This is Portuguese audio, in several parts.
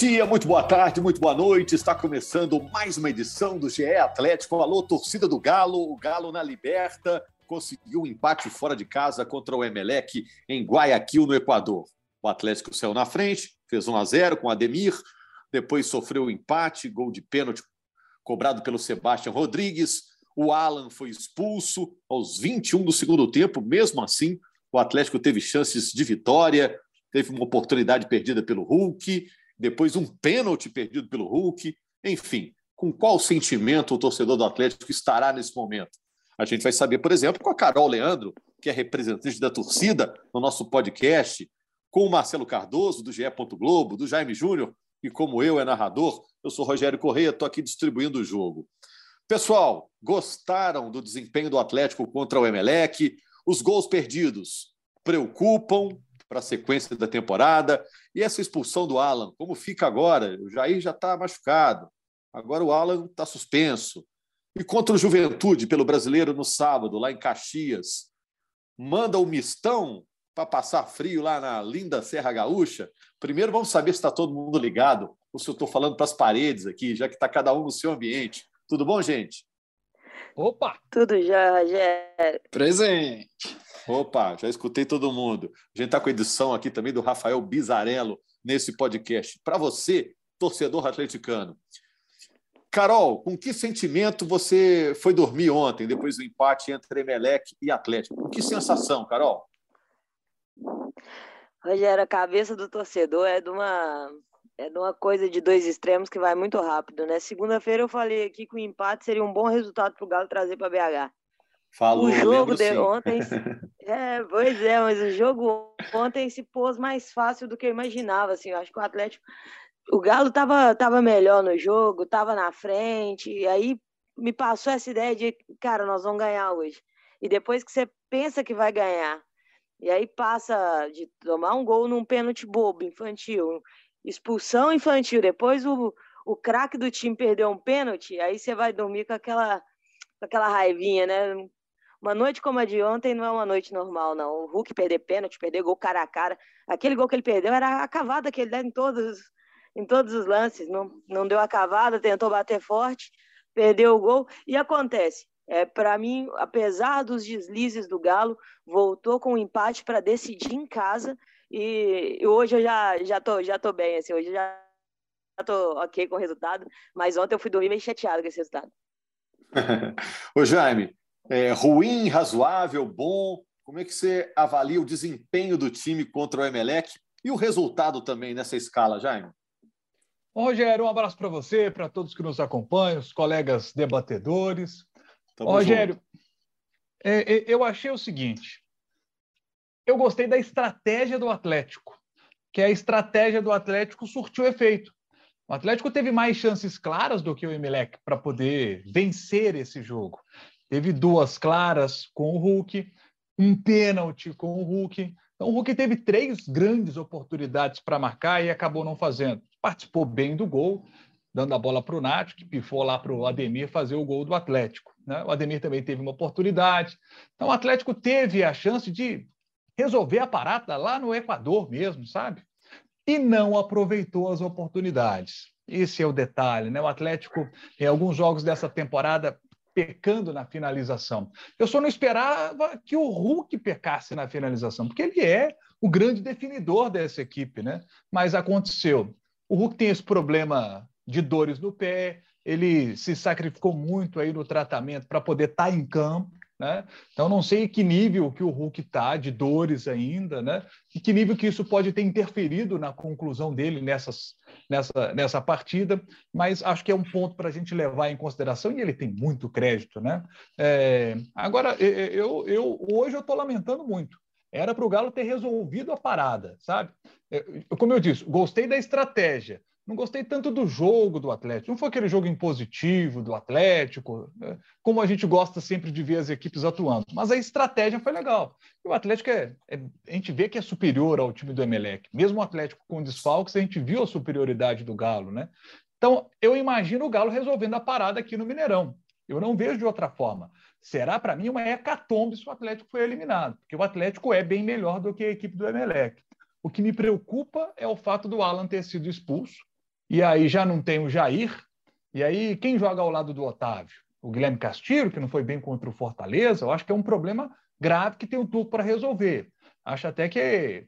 Dia, muito boa tarde, muito boa noite. Está começando mais uma edição do GE Atlético. Alô, torcida do Galo. O Galo na liberta conseguiu um empate fora de casa contra o Emelec em Guayaquil, no Equador. O Atlético saiu na frente, fez 1 a 0 com Ademir, depois sofreu o um empate, gol de pênalti cobrado pelo Sebastião Rodrigues. O Alan foi expulso aos 21 do segundo tempo. Mesmo assim, o Atlético teve chances de vitória, teve uma oportunidade perdida pelo Hulk, depois um pênalti perdido pelo Hulk. Enfim, com qual sentimento o torcedor do Atlético estará nesse momento? A gente vai saber, por exemplo, com a Carol Leandro, que é representante da torcida no nosso podcast, com o Marcelo Cardoso, do GE. Globo, do Jaime Júnior, e como eu é narrador, eu sou Rogério Correia, estou aqui distribuindo o jogo. Pessoal, gostaram do desempenho do Atlético contra o Emelec? Os gols perdidos preocupam, para a sequência da temporada. E essa expulsão do Alan, como fica agora? O Jair já está machucado. Agora o Alan está suspenso. E contra o Juventude, pelo brasileiro, no sábado, lá em Caxias, manda o mistão para passar frio lá na linda Serra Gaúcha. Primeiro, vamos saber se está todo mundo ligado ou se eu estou falando para as paredes aqui, já que está cada um no seu ambiente. Tudo bom, gente? Opa! Tudo já, Rogério. Presente. Opa, já escutei todo mundo. A gente está com a edição aqui também do Rafael Bizarello nesse podcast. Para você, torcedor atleticano. Carol, com que sentimento você foi dormir ontem, depois do empate entre Emelec e Atlético? Com que sensação, Carol? Rogério, a cabeça do torcedor é de uma é de uma coisa de dois extremos que vai muito rápido, né? Segunda-feira eu falei aqui que o empate seria um bom resultado para o Galo trazer para BH. Falou, o jogo de sim. ontem. É, pois é, mas o jogo ontem se pôs mais fácil do que eu imaginava. Assim, eu acho que o Atlético. O Galo tava, tava melhor no jogo, tava na frente, e aí me passou essa ideia de, cara, nós vamos ganhar hoje. E depois que você pensa que vai ganhar, e aí passa de tomar um gol num pênalti bobo, infantil, expulsão infantil, depois o, o craque do time perdeu um pênalti, aí você vai dormir com aquela, com aquela raivinha, né? Uma noite como a de ontem não é uma noite normal, não. O Hulk perder pênalti, perder gol cara a cara. Aquele gol que ele perdeu era a cavada que ele deu em todos, em todos os lances. Não, não deu a cavada, tentou bater forte, perdeu o gol. E acontece. É, para mim, apesar dos deslizes do Galo, voltou com um empate para decidir em casa. E, e, hoje eu já, já, tô, já tô bem. Assim, hoje eu já tô ok com o resultado. Mas ontem eu fui dormir meio chateado com esse resultado. Ô Jaime, é, ruim, razoável, bom? Como é que você avalia o desempenho do time contra o Emelec e o resultado também nessa escala, Jaime? Ô, Rogério, um abraço para você, para todos que nos acompanham, os colegas debatedores. Ô, Rogério, é, é, eu achei o seguinte: eu gostei da estratégia do Atlético, que a estratégia do Atlético surtiu efeito. O Atlético teve mais chances claras do que o Emelec para poder vencer esse jogo. Teve duas claras com o Hulk, um pênalti com o Hulk. Então, o Hulk teve três grandes oportunidades para marcar e acabou não fazendo. Participou bem do gol, dando a bola para o Nath, que pifou lá para o Ademir fazer o gol do Atlético. Né? O Ademir também teve uma oportunidade. Então, o Atlético teve a chance de resolver a parada lá no Equador mesmo, sabe? E não aproveitou as oportunidades. Esse é o detalhe, né? O Atlético, em alguns jogos dessa temporada, pecando na finalização. Eu só não esperava que o Hulk pecasse na finalização, porque ele é o grande definidor dessa equipe, né? Mas aconteceu. O Hulk tem esse problema de dores no pé, ele se sacrificou muito aí no tratamento para poder estar tá em campo, né? Então, não sei que nível que o Hulk está de dores ainda, né? e que nível que isso pode ter interferido na conclusão dele nessas, nessa, nessa partida, mas acho que é um ponto para a gente levar em consideração, e ele tem muito crédito. Né? É, agora, eu, eu, hoje eu estou lamentando muito. Era para o Galo ter resolvido a parada, sabe? Como eu disse, gostei da estratégia. Não gostei tanto do jogo do Atlético. Não foi aquele jogo impositivo do Atlético, né? como a gente gosta sempre de ver as equipes atuando. Mas a estratégia foi legal. o Atlético é, é, a gente vê que é superior ao time do Emelec. Mesmo o Atlético com desfalques, a gente viu a superioridade do Galo, né? Então, eu imagino o Galo resolvendo a parada aqui no Mineirão. Eu não vejo de outra forma. Será para mim uma hecatombe se o Atlético foi eliminado, porque o Atlético é bem melhor do que a equipe do Emelec. O que me preocupa é o fato do Alan ter sido expulso e aí já não tem o Jair, e aí quem joga ao lado do Otávio? O Guilherme Castilho, que não foi bem contra o Fortaleza, eu acho que é um problema grave que tem o turco para resolver. Acho até que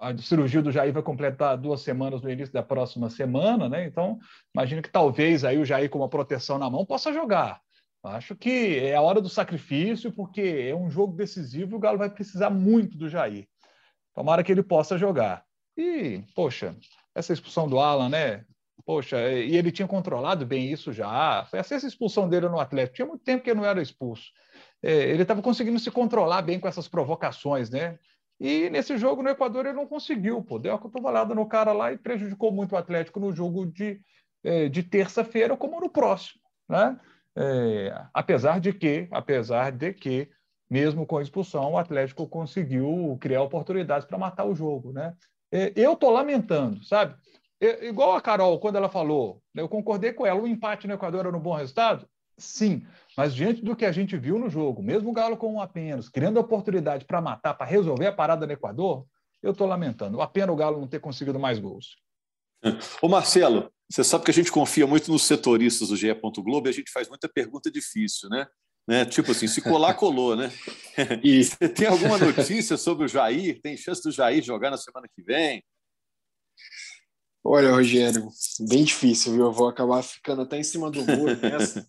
a cirurgia do Jair vai completar duas semanas no início da próxima semana, né? Então, imagino que talvez aí o Jair com uma proteção na mão possa jogar. Acho que é a hora do sacrifício, porque é um jogo decisivo e o Galo vai precisar muito do Jair. Tomara que ele possa jogar. E, poxa, essa expulsão do Alan, né? Poxa, e ele tinha controlado bem isso já. Foi essa expulsão dele no Atlético. Tinha muito tempo que ele não era expulso. É, ele estava conseguindo se controlar bem com essas provocações, né? E nesse jogo no Equador ele não conseguiu, pô. Deu uma cotovelada no cara lá e prejudicou muito o Atlético no jogo de, é, de terça-feira, como no próximo, né? É, apesar de que, apesar de que, mesmo com a expulsão, o Atlético conseguiu criar oportunidades para matar o jogo, né? É, eu tô lamentando, sabe? É, igual a Carol, quando ela falou, né, eu concordei com ela, o empate no Equador era um bom resultado? Sim, mas diante do que a gente viu no jogo, mesmo o Galo com um apenas, criando oportunidade para matar, para resolver a parada no Equador, eu estou lamentando. A pena o Galo não ter conseguido mais gols. Ô Marcelo, você sabe que a gente confia muito nos setoristas do GE. Globo e a gente faz muita pergunta difícil, né? né? Tipo assim, se colar, colou, né? E você tem alguma notícia sobre o Jair? Tem chance do Jair jogar na semana que vem? Olha, Rogério, bem difícil, viu? Eu vou acabar ficando até em cima do muro nessa,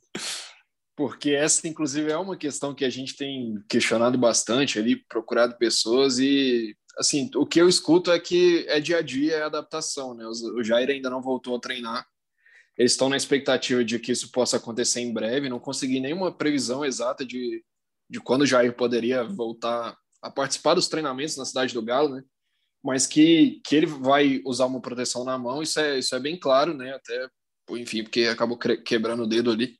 porque essa, inclusive, é uma questão que a gente tem questionado bastante ali, procurado pessoas e, assim, o que eu escuto é que é dia a dia, é adaptação, né? O Jair ainda não voltou a treinar, eles estão na expectativa de que isso possa acontecer em breve, não consegui nenhuma previsão exata de, de quando o Jair poderia voltar a participar dos treinamentos na Cidade do Galo, né? Mas que, que ele vai usar uma proteção na mão, isso é, isso é bem claro, né? Até, enfim, porque acabou quebrando o dedo ali.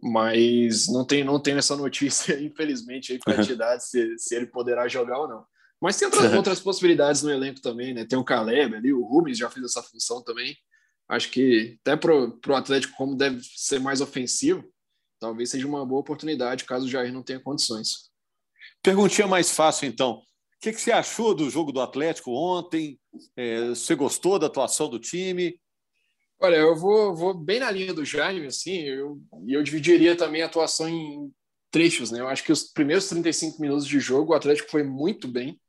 Mas não tem, não tem essa notícia, infelizmente, aí para te dar se, se ele poderá jogar ou não. Mas tem outras, outras possibilidades no elenco também, né? Tem o Caleb ali, o Rubens já fez essa função também. Acho que até para o Atlético, como deve ser mais ofensivo, talvez seja uma boa oportunidade caso o Jair não tenha condições. Perguntinha mais fácil, então. O que, que, você achou do jogo do Atlético ontem? É, você gostou da atuação do time? Olha, eu vou, vou bem na linha do Jaime, assim, eu, e eu dividiria também a atuação em trechos, né? Eu acho que os primeiros 35 minutos de jogo o Atlético foi muito bem,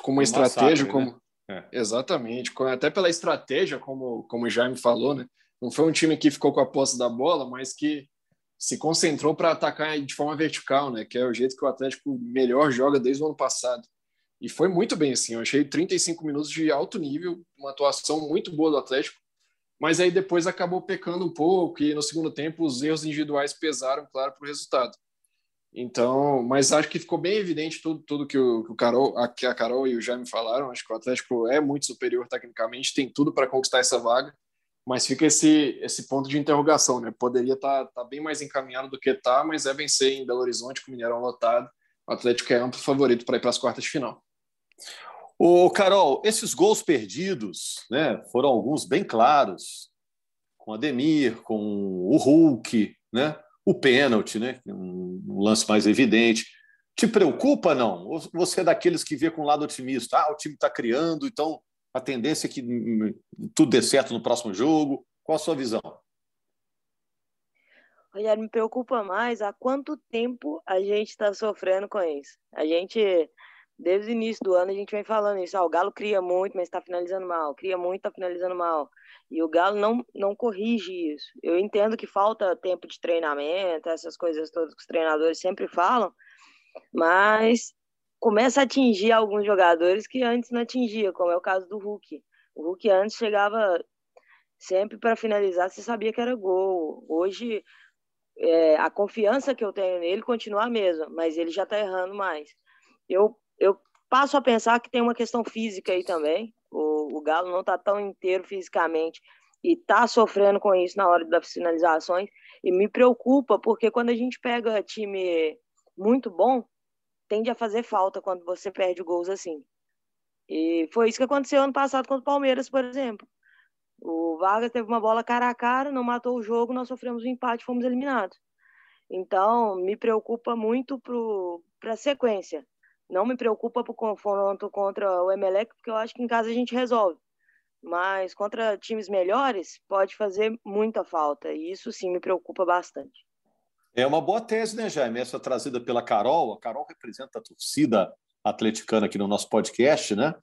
com uma estratégia, massacre, como. Né? É. Exatamente, até pela estratégia, como, como o Jaime falou, né? Não foi um time que ficou com a posse da bola, mas que se concentrou para atacar de forma vertical, né? Que é o jeito que o Atlético melhor joga desde o ano passado. E foi muito bem, assim. Eu achei 35 minutos de alto nível, uma atuação muito boa do Atlético. Mas aí depois acabou pecando um pouco e no segundo tempo os erros individuais pesaram, claro, para o resultado. Então, mas acho que ficou bem evidente tudo, tudo que, o, que, o Carol, a, que a Carol e o Jaime falaram. Acho que o Atlético é muito superior tecnicamente, tem tudo para conquistar essa vaga, mas fica esse, esse ponto de interrogação, né? Poderia estar tá, tá bem mais encaminhado do que está, mas é vencer em Belo Horizonte com o Mineirão lotado. O Atlético é amplo favorito para ir para as quartas de final. Ô, Carol, esses gols perdidos, né, foram alguns bem claros, com Ademir, com o Hulk, né, o pênalti, né, um lance mais evidente. Te preocupa, não? Ou você é daqueles que vê com o lado otimista? Ah, o time está criando, então a tendência é que hum, tudo dê certo no próximo jogo. Qual a sua visão? Rogério, me preocupa mais há quanto tempo a gente está sofrendo com isso. A gente desde o início do ano a gente vem falando isso. Ah, o Galo cria muito, mas está finalizando mal. Cria muito, está finalizando mal. E o Galo não, não corrige isso. Eu entendo que falta tempo de treinamento, essas coisas todas que os treinadores sempre falam, mas começa a atingir alguns jogadores que antes não atingia, como é o caso do Hulk. O Hulk antes chegava sempre para finalizar, você sabia que era gol. Hoje, é, a confiança que eu tenho nele continua a mesma, mas ele já está errando mais. Eu eu passo a pensar que tem uma questão física aí também. O, o Galo não está tão inteiro fisicamente e está sofrendo com isso na hora das finalizações. E me preocupa, porque quando a gente pega time muito bom, tende a fazer falta quando você perde gols assim. E foi isso que aconteceu ano passado contra o Palmeiras, por exemplo. O Vargas teve uma bola cara a cara, não matou o jogo, nós sofremos um empate, fomos eliminados. Então, me preocupa muito para a sequência. Não me preocupa o confronto contra o Emelec, porque eu acho que em casa a gente resolve. Mas contra times melhores, pode fazer muita falta. E isso sim me preocupa bastante. É uma boa tese, né, Jaime? Essa trazida pela Carol. A Carol representa a torcida atleticana aqui no nosso podcast, né?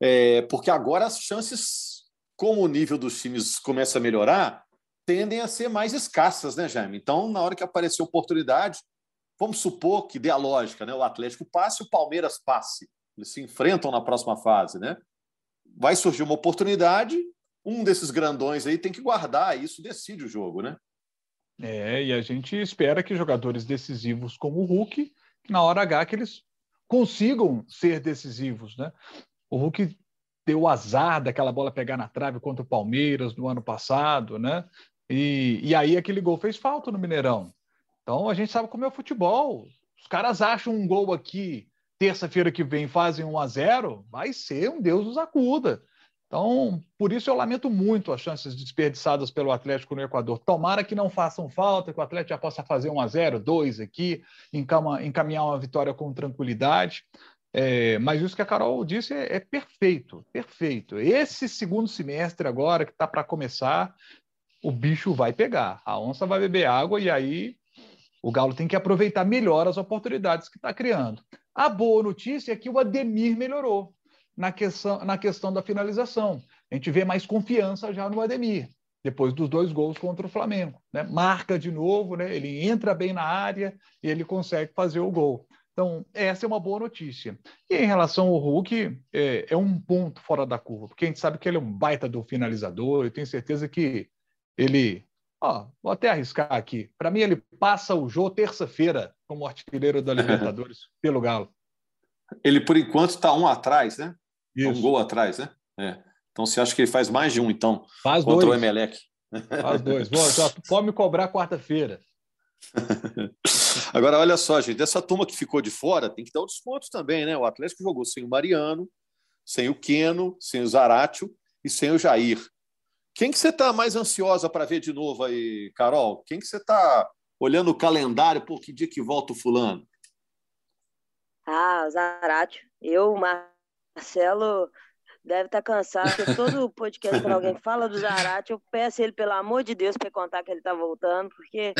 É, porque agora as chances, como o nível dos times começa a melhorar, tendem a ser mais escassas, né, Jaime? Então, na hora que aparecer oportunidade, vamos supor que dê a lógica, né? O Atlético passe o Palmeiras passe. Eles se enfrentam na próxima fase, né? Vai surgir uma oportunidade, um desses grandões aí tem que guardar, isso decide o jogo, né? É, e a gente espera que jogadores decisivos como o Hulk, na hora H, que eles consigam ser decisivos, né? O Hulk deu o azar daquela bola pegar na trave contra o Palmeiras no ano passado, né? E, e aí aquele gol fez falta no Mineirão. Então a gente sabe como é o futebol. Os caras acham um gol aqui, terça-feira que vem fazem 1 a 0 vai ser um Deus nos acuda. Então, por isso eu lamento muito as chances desperdiçadas pelo Atlético no Equador. Tomara que não façam falta, que o Atlético já possa fazer 1 a 0 2 aqui, encaminhar uma vitória com tranquilidade. É, mas isso que a Carol disse é, é perfeito, perfeito. Esse segundo semestre agora que está para começar, o bicho vai pegar, a onça vai beber água e aí o Galo tem que aproveitar melhor as oportunidades que está criando. A boa notícia é que o Ademir melhorou na questão, na questão da finalização. A gente vê mais confiança já no Ademir, depois dos dois gols contra o Flamengo. Né? Marca de novo, né? ele entra bem na área e ele consegue fazer o gol. Então, essa é uma boa notícia. E em relação ao Hulk, é, é, um ponto fora da curva, porque a gente sabe que ele é um baita do finalizador, eu tenho certeza que ele. Ó, vou até arriscar aqui. Para mim, ele passa o jogo terça-feira como artilheiro da Libertadores pelo Galo. Ele, por enquanto, está um atrás, né? Isso. Um gol atrás, né? É. Então você acha que ele faz mais de um, então, faz contra dois. o Emelec? Faz dois. Bom, já pode me cobrar quarta-feira. Agora, olha só, gente, essa turma que ficou de fora tem que dar um desconto também, né? O Atlético jogou sem o Mariano, sem o Queno, sem o Zaratio e sem o Jair. Quem que você está mais ansiosa para ver de novo aí, Carol? Quem que você está olhando o calendário? Por que dia que volta o fulano? Ah, o Zaratio. Eu, Marcelo deve estar tá cansado, todo podcast, quando alguém fala do Zarate, eu peço ele, pelo amor de Deus, para contar que ele está voltando, porque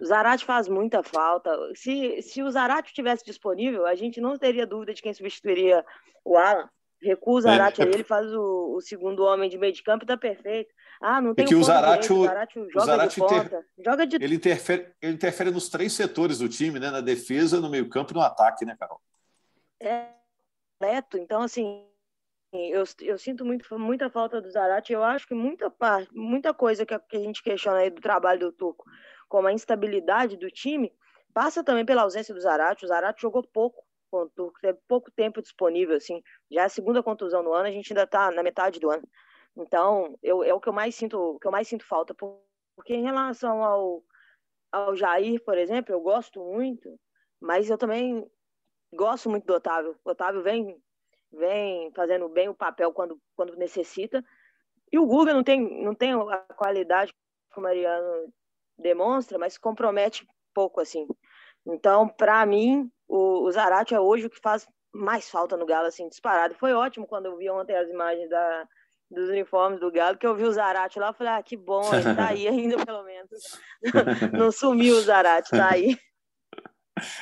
o Zarate faz muita falta. Se, se o Zarate tivesse disponível, a gente não teria dúvida de quem substituiria o Alan. Recua o Zarate é. ele faz o, o, segundo homem de meio de campo e está perfeito. Ah, não tem é que o Zarate, o Zarate joga o Zarate de ponta, inter... joga de... ele, interfere, ele interfere nos três setores do time, né? Na defesa, no meio campo e no ataque, né, Carol? É, completo. Então, assim, eu, eu sinto muito, muita falta do Zarate. Eu acho que muita parte, muita coisa que a, que a gente questiona aí do trabalho do Turco, como a instabilidade do time, passa também pela ausência do Zarate. O Zarate jogou pouco com o Turco, teve pouco tempo disponível, assim. Já é a segunda contusão no ano, a gente ainda está na metade do ano. Então, eu, é o que eu mais sinto, que eu mais sinto falta, porque em relação ao, ao Jair, por exemplo, eu gosto muito, mas eu também gosto muito do Otávio. O Otávio vem, vem fazendo bem o papel quando, quando necessita. E o Guga não tem, não tem a qualidade que o Mariano demonstra, mas compromete pouco assim. Então, para mim, o, o Zarate é hoje o que faz mais falta no Galo, assim, disparado. Foi ótimo quando eu vi ontem as imagens da, dos uniformes do Galo, que eu vi o Zarate lá, eu falei, ah, que bom, ele tá aí ainda, pelo menos. Não sumiu o Zarate, tá aí.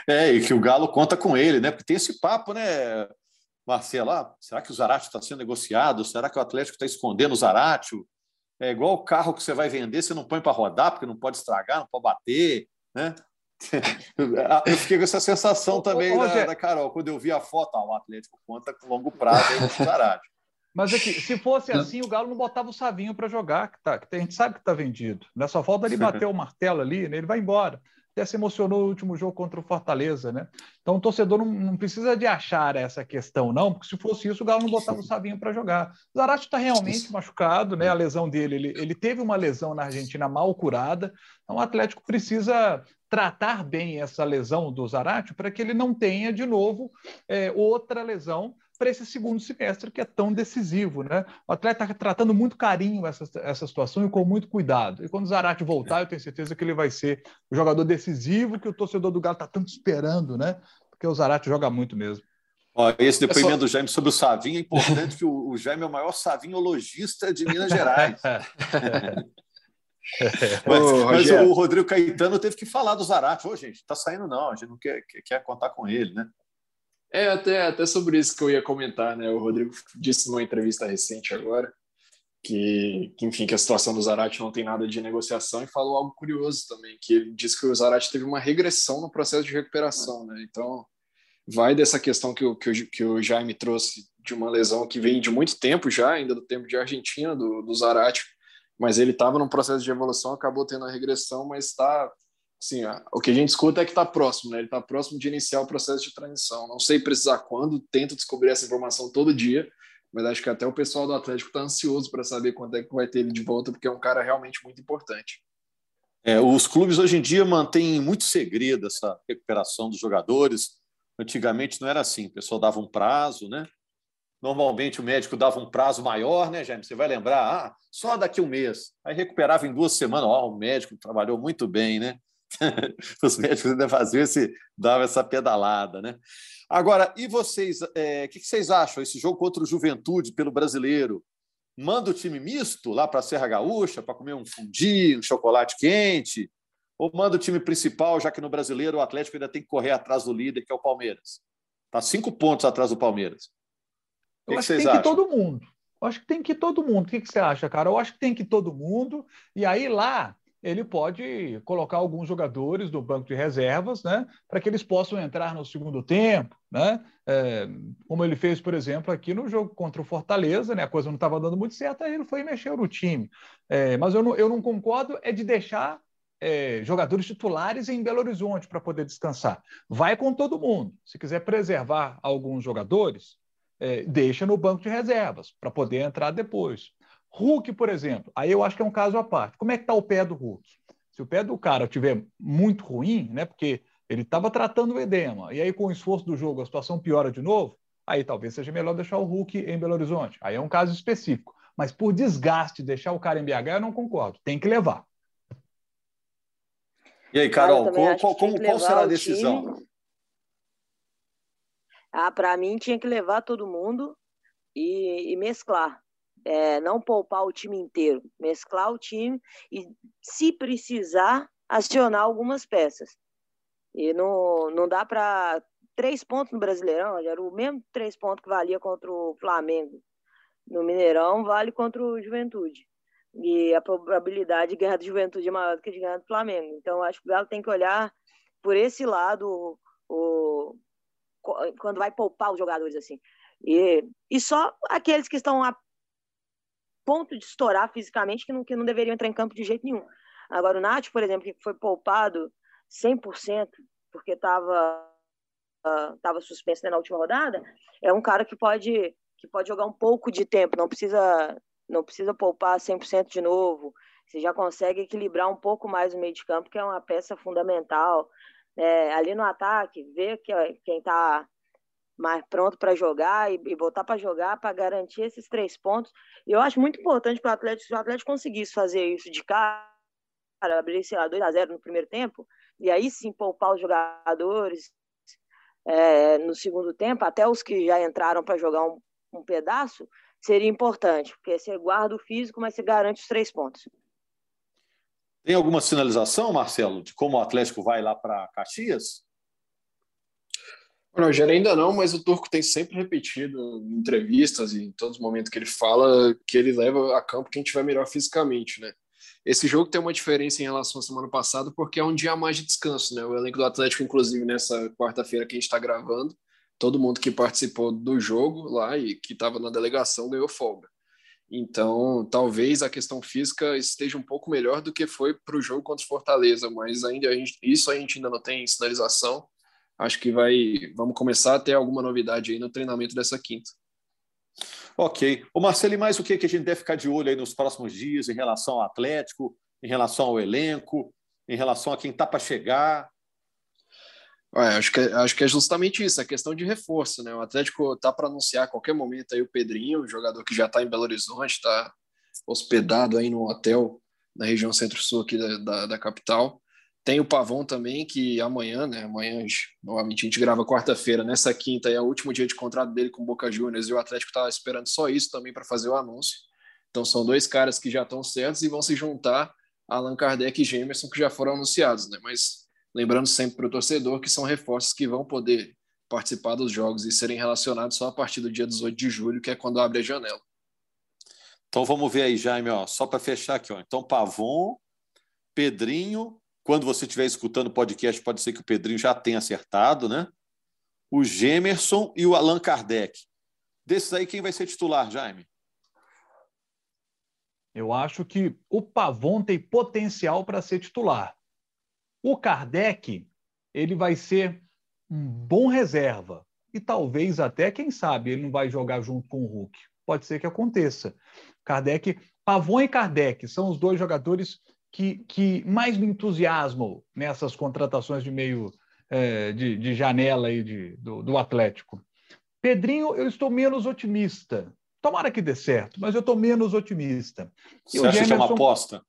É, e que o Galo conta com ele, né? Porque tem esse papo, né, Marcelo? Ah, será que o Zarate está sendo negociado? Será que o Atlético está escondendo o Zarate? É igual o carro que você vai vender, você não põe para rodar, porque não pode estragar, não pode bater, né? Eu fiquei com essa sensação também ô, ô, da, da, Carol, quando eu vi a foto, ah, o Atlético conta com longo prazo Zarate. Mas aqui, se fosse assim, o Galo não botava o Savinho para jogar, que, tá, que a gente sabe que está vendido. Não é só falta ele bater o martelo ali, né? ele vai embora. Até se emocionou no último jogo contra o Fortaleza, né? Então o torcedor não, não precisa de achar essa questão, não, porque se fosse isso, o Galo não botava o Savinho para jogar. O Zarate está realmente machucado, né? A lesão dele, ele, ele teve uma lesão na Argentina mal curada, então o Atlético precisa tratar bem essa lesão do Zarate para que ele não tenha de novo é, outra lesão para esse segundo semestre que é tão decisivo. Né? O atleta está tratando muito carinho essa, essa situação e com muito cuidado. E quando o Zarate voltar, eu tenho certeza que ele vai ser o jogador decisivo que o torcedor do Galo está tanto esperando, né? porque o Zarate joga muito mesmo. Ó, esse depoimento só... do Jaime sobre o Savinho é importante, que o, o Jaime é o maior savinhologista de Minas Gerais. mas, Ô, mas o Rodrigo Caetano teve que falar do Zarate. Ô, gente, tá saindo não, a gente não quer, quer, quer contar com ele, né? É, até, até sobre isso que eu ia comentar, né? O Rodrigo disse numa entrevista recente agora que, que, enfim, que a situação do Zarate não tem nada de negociação e falou algo curioso também, que ele disse que o Zarate teve uma regressão no processo de recuperação, né? Então, vai dessa questão que o, que o, que o Jaime trouxe de uma lesão que vem de muito tempo já, ainda do tempo de Argentina, do, do Zarate, mas ele estava num processo de evolução, acabou tendo a regressão, mas está assim, o que a gente escuta é que está próximo, né? Ele está próximo de iniciar o processo de transição. Não sei precisar quando, tento descobrir essa informação todo dia, mas acho que até o pessoal do Atlético está ansioso para saber quando é que vai ter ele de volta, porque é um cara realmente muito importante. É, os clubes hoje em dia mantêm muito segredo essa recuperação dos jogadores. Antigamente não era assim, o pessoal dava um prazo, né? Normalmente o médico dava um prazo maior, né, Jaime? Você vai lembrar, ah, só daqui um mês. Aí recuperava em duas semanas. Ó, oh, o médico trabalhou muito bem, né? Os médicos ainda faziam esse, davam essa pedalada, né? Agora, e vocês, o é, que, que vocês acham? Esse jogo contra o Juventude pelo brasileiro, manda o time misto lá para a Serra Gaúcha para comer um fundi, um chocolate quente? Ou manda o time principal, já que no brasileiro o Atlético ainda tem que correr atrás do líder, que é o Palmeiras? Está cinco pontos atrás do Palmeiras. Eu que acho que, que tem acham? que todo mundo. Eu acho que tem que todo mundo. O que, que você acha, cara? Eu acho que tem que todo mundo. E aí lá ele pode colocar alguns jogadores do banco de reservas, né, para que eles possam entrar no segundo tempo, né, é, como ele fez, por exemplo, aqui no jogo contra o Fortaleza, né, a coisa não estava dando muito certo, aí ele foi mexer no time. É, mas eu não, eu não concordo é de deixar é, jogadores titulares em Belo Horizonte para poder descansar. Vai com todo mundo. Se quiser preservar alguns jogadores, é, deixa no banco de reservas para poder entrar depois. Hulk, por exemplo, aí eu acho que é um caso à parte. Como é que está o pé do Hulk? Se o pé do cara estiver muito ruim, né, porque ele estava tratando o edema, e aí com o esforço do jogo a situação piora de novo, aí talvez seja melhor deixar o Hulk em Belo Horizonte. Aí é um caso específico. Mas por desgaste, deixar o cara em BH, eu não concordo. Tem que levar. E aí, Carol, qual, qual, como, qual será a decisão? Ah, para mim tinha que levar todo mundo e, e mesclar é, não poupar o time inteiro, mesclar o time e, se precisar, acionar algumas peças. E não, não dá para. Três pontos no Brasileirão, era o mesmo três pontos que valia contra o Flamengo. No Mineirão, vale contra o Juventude. E a probabilidade de ganhar do Juventude é maior do que de ganhar do Flamengo. Então, acho que o Galo tem que olhar por esse lado o, o quando vai poupar os jogadores assim. E, e só aqueles que estão ponto de estourar fisicamente que não, que não deveriam entrar em campo de jeito nenhum. Agora, o Nath, por exemplo, que foi poupado 100% porque estava uh, tava suspenso né, na última rodada, é um cara que pode, que pode jogar um pouco de tempo, não precisa, não precisa poupar 100% de novo. Você já consegue equilibrar um pouco mais o meio de campo, que é uma peça fundamental. É, ali no ataque, ver que quem está mais pronto para jogar e, e voltar para jogar para garantir esses três pontos. E eu acho muito importante para o Atlético, se o Atlético conseguisse fazer isso de cara, abrir, sei lá, 2 a 0 no primeiro tempo, e aí sim poupar os jogadores é, no segundo tempo, até os que já entraram para jogar um, um pedaço, seria importante, porque você guarda o físico, mas você garante os três pontos. Tem alguma sinalização, Marcelo, de como o Atlético vai lá para Caxias? Rogério, ainda não, mas o Turco tem sempre repetido em entrevistas e em todos os momentos que ele fala que ele leva a campo quem tiver melhor fisicamente, né? Esse jogo tem uma diferença em relação à semana passada porque é um dia a mais de descanso, né? O elenco do Atlético, inclusive, nessa quarta-feira que a gente está gravando, todo mundo que participou do jogo lá e que estava na delegação ganhou folga. Então, talvez a questão física esteja um pouco melhor do que foi para o jogo contra o Fortaleza, mas ainda a gente, isso a gente ainda não tem sinalização. Acho que vai, vamos começar a ter alguma novidade aí no treinamento dessa quinta. Ok. O Marcelo, e mais o que, que a gente deve ficar de olho aí nos próximos dias em relação ao Atlético, em relação ao elenco, em relação a quem está para chegar? acho, que, é, acho que é justamente isso, a questão de reforço, né? O Atlético tá para anunciar a qualquer momento aí o Pedrinho, o jogador que já está em Belo Horizonte, está hospedado aí no hotel na região centro-sul aqui da, da, da, capital. Tem o Pavon também, que amanhã, né? Amanhã, novamente, a gente grava quarta-feira. Nessa quinta é o último dia de contrato dele com o Boca Juniors e o Atlético estava esperando só isso também para fazer o anúncio. Então são dois caras que já estão certos e vão se juntar a Allan Kardec e Gemerson, que já foram anunciados, né? Mas Lembrando sempre para o torcedor que são reforços que vão poder participar dos jogos e serem relacionados só a partir do dia 18 de julho, que é quando abre a janela. Então vamos ver aí, Jaime, ó, só para fechar aqui. Ó. Então, Pavon, Pedrinho, quando você estiver escutando o podcast, pode ser que o Pedrinho já tenha acertado, né? O Gemerson e o Allan Kardec. Desses aí, quem vai ser titular, Jaime? Eu acho que o Pavon tem potencial para ser titular. O Kardec, ele vai ser um bom reserva. E talvez até, quem sabe, ele não vai jogar junto com o Hulk. Pode ser que aconteça. Kardec, Pavon e Kardec são os dois jogadores que, que mais me entusiasmam nessas contratações de meio é, de, de, janela aí de, do, do Atlético. Pedrinho, eu estou menos otimista. Tomara que dê certo, mas eu estou menos otimista. Você acha Gemerson, que é uma aposta?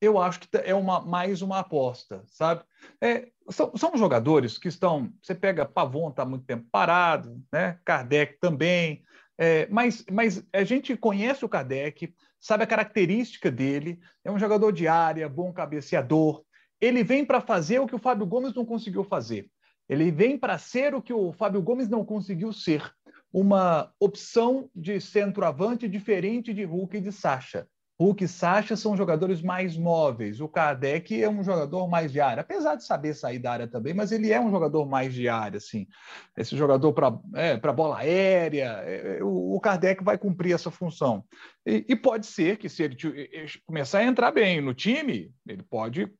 eu acho que é uma, mais uma aposta, sabe? É, são, são jogadores que estão. Você pega Pavon, está muito tempo parado, né? Kardec também. É, mas, mas a gente conhece o Kardec, sabe a característica dele, é um jogador de área, bom cabeceador. Ele vem para fazer o que o Fábio Gomes não conseguiu fazer. Ele vem para ser o que o Fábio Gomes não conseguiu ser. Uma opção de centroavante diferente de Hulk e de Sacha. Hulk e Sacha são jogadores mais móveis. O Kardec é um jogador mais de área, apesar de saber sair da área também, mas ele é um jogador mais de área, assim. Esse jogador para é, bola aérea, é, é, o, Kardec vai cumprir essa função. E, e pode ser que, se ele começar a entrar bem no time, ele pode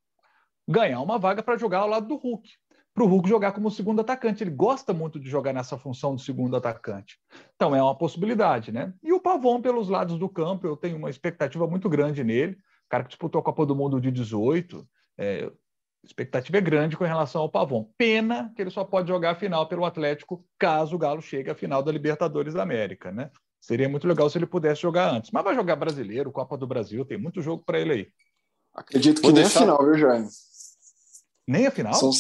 ganhar uma vaga para jogar ao lado do Hulk para o Hulk jogar como segundo atacante. Ele gosta muito de jogar nessa função de segundo atacante. Então é uma possibilidade, né? E o Pavon pelos lados do campo, eu tenho uma expectativa muito grande nele. O cara que disputou a Copa do Mundo de 18, é, a expectativa é grande com relação ao Pavon. Pena que ele só pode jogar a final pelo Atlético caso o Galo chegue à final da Libertadores da América, né? Seria muito legal se ele pudesse jogar antes. Mas vai jogar brasileiro, Copa do Brasil, tem muito jogo para ele aí. Acredito que Vou nem deixar... a final, viu, Jaime? Nem a final? São,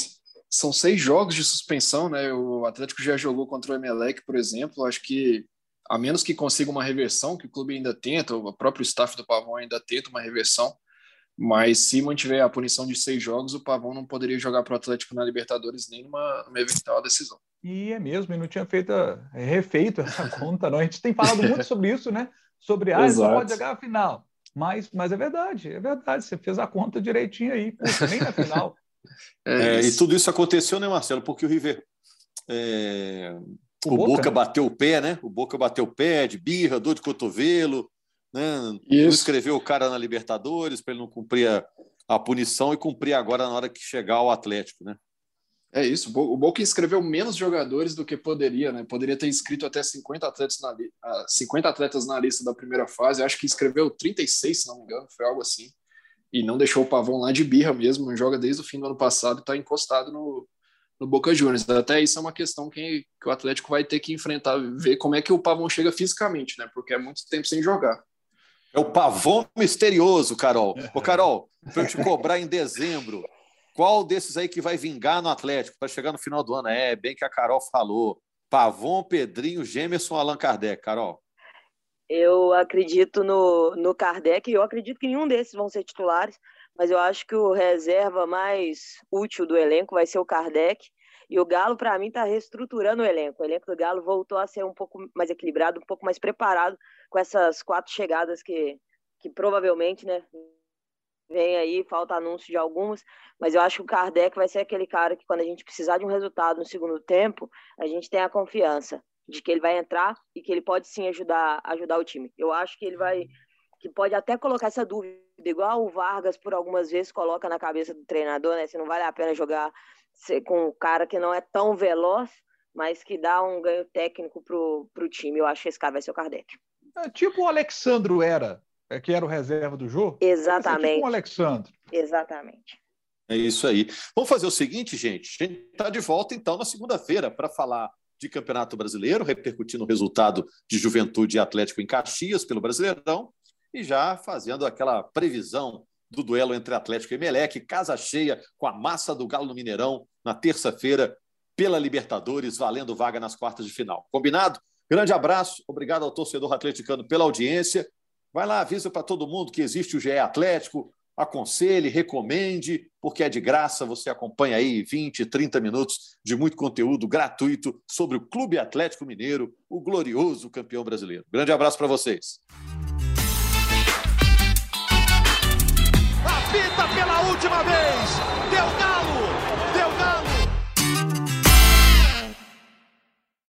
são seis jogos de suspensão, né? O Atlético já jogou contra o Emelec, por exemplo. Acho que, a menos que consiga uma reversão, que o clube ainda tenta, o próprio staff do Pavão ainda tenta uma reversão, mas se mantiver a punição de seis jogos, o Pavão não poderia jogar para o Atlético na Libertadores nem numa, numa eventual decisão. E é mesmo, e não tinha feito, refeito essa conta, não. A gente tem falado muito sobre isso, né? Sobre, ah, só pode jogar a final. Mas, mas é verdade, é verdade. Você fez a conta direitinho aí. Puxa, nem na final. É, e tudo isso aconteceu, né, Marcelo? Porque o River. É... O, o Boca, Boca bateu o pé, né? O Boca bateu o pé de birra, dor de cotovelo, né? Não escreveu o cara na Libertadores para ele não cumprir a, a, punição e cumprir agora na hora que chegar ao Atlético, né? É isso. O Boca inscreveu menos jogadores do que poderia, né? Poderia ter inscrito até 50 atletas na, 50 atletas na lista da primeira fase. Acho que inscreveu 36, se não me engano, foi algo assim e não deixou o Pavão lá de birra mesmo, joga desde o fim do ano passado e está encostado no, no Boca Juniors. Até isso é uma questão que, que, o Atlético vai ter que enfrentar, ver como é que o Pavão chega fisicamente, né? Porque é muito tempo sem jogar. É o Pavão misterioso, Carol. Ô, Carol, para eu te cobrar em dezembro, qual desses aí que vai vingar no Atlético para chegar no final do ano? É, bem que a Carol falou. Pavon, Pedrinho, Gemerson, Allan Kardec. Carol. Eu acredito no, no Kardec, e eu acredito que nenhum desses vão ser titulares, mas eu acho que o reserva mais útil do elenco vai ser o Kardec. E o Galo, para mim, está reestruturando o elenco. O elenco do Galo voltou a ser um pouco mais equilibrado, um pouco mais preparado com essas quatro chegadas que, que provavelmente, né, vem aí, falta anúncio de algumas, mas eu acho que o Kardec vai ser aquele cara que, quando a gente precisar de um resultado no segundo tempo, a gente tem a confiança. De que ele vai entrar e que ele pode sim ajudar, ajudar o time. Eu acho que ele vai, que pode até colocar essa dúvida, igual o Vargas por algumas vezes coloca na cabeça do treinador, né? Se não vale a pena jogar com um cara que não é tão veloz, mas que dá um ganho técnico pro, pro time. Eu acho que esse cara vai ser o Kardec. É, tipo o Alexandro era, é, que era o reserva do jogo. Exatamente. É tipo o Alexandro. Exatamente. É isso aí. Vamos fazer o seguinte, gente. A gente está de volta, então, na segunda-feira para falar de Campeonato Brasileiro, repercutindo o resultado de Juventude e Atlético em Caxias pelo Brasileirão e já fazendo aquela previsão do duelo entre Atlético e Meleque, casa cheia com a massa do Galo no Mineirão na terça-feira pela Libertadores, valendo vaga nas quartas de final. Combinado? Grande abraço, obrigado ao torcedor atleticano pela audiência. Vai lá, avisa para todo mundo que existe o GE Atlético, aconselhe, recomende, porque é de graça, você acompanha aí 20, 30 minutos de muito conteúdo gratuito sobre o Clube Atlético Mineiro, o glorioso campeão brasileiro. Grande abraço para vocês. Apita pela última vez, deu!